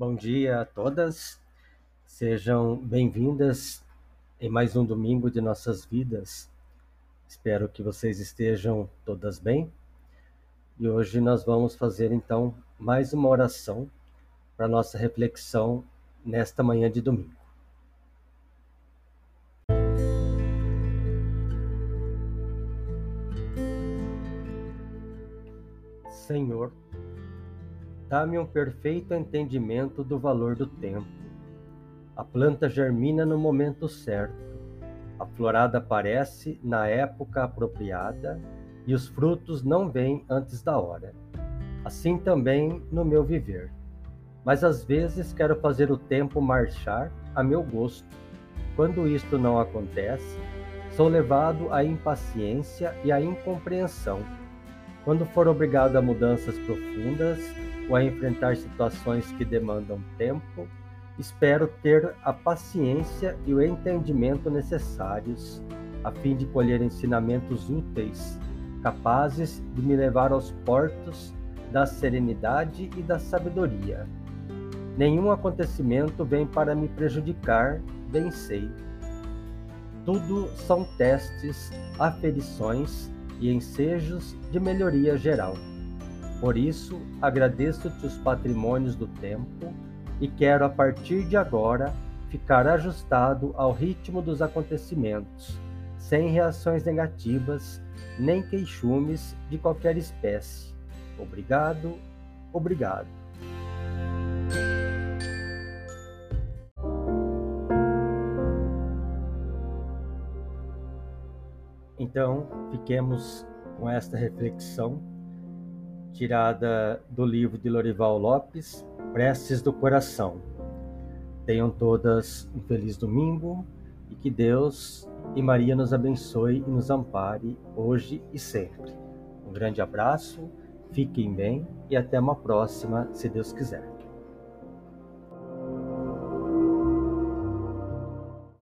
Bom dia a todas, sejam bem-vindas em mais um domingo de nossas vidas. Espero que vocês estejam todas bem. E hoje nós vamos fazer então mais uma oração para nossa reflexão nesta manhã de domingo. Senhor, dá-me um perfeito entendimento do valor do tempo. A planta germina no momento certo, a florada aparece na época apropriada e os frutos não vêm antes da hora. Assim também no meu viver. Mas às vezes quero fazer o tempo marchar a meu gosto. Quando isto não acontece, sou levado à impaciência e à incompreensão quando for obrigado a mudanças profundas ou a enfrentar situações que demandam tempo, espero ter a paciência e o entendimento necessários a fim de colher ensinamentos úteis, capazes de me levar aos portos da serenidade e da sabedoria. Nenhum acontecimento vem para me prejudicar, bem sei. Tudo são testes, aferições e ensejos de melhoria geral. Por isso, agradeço-te os patrimônios do tempo e quero, a partir de agora, ficar ajustado ao ritmo dos acontecimentos, sem reações negativas nem queixumes de qualquer espécie. Obrigado, obrigado. Então, fiquemos com esta reflexão tirada do livro de Lorival Lopes, Preces do Coração. Tenham todas um feliz domingo e que Deus e Maria nos abençoe e nos ampare hoje e sempre. Um grande abraço, fiquem bem e até uma próxima, se Deus quiser.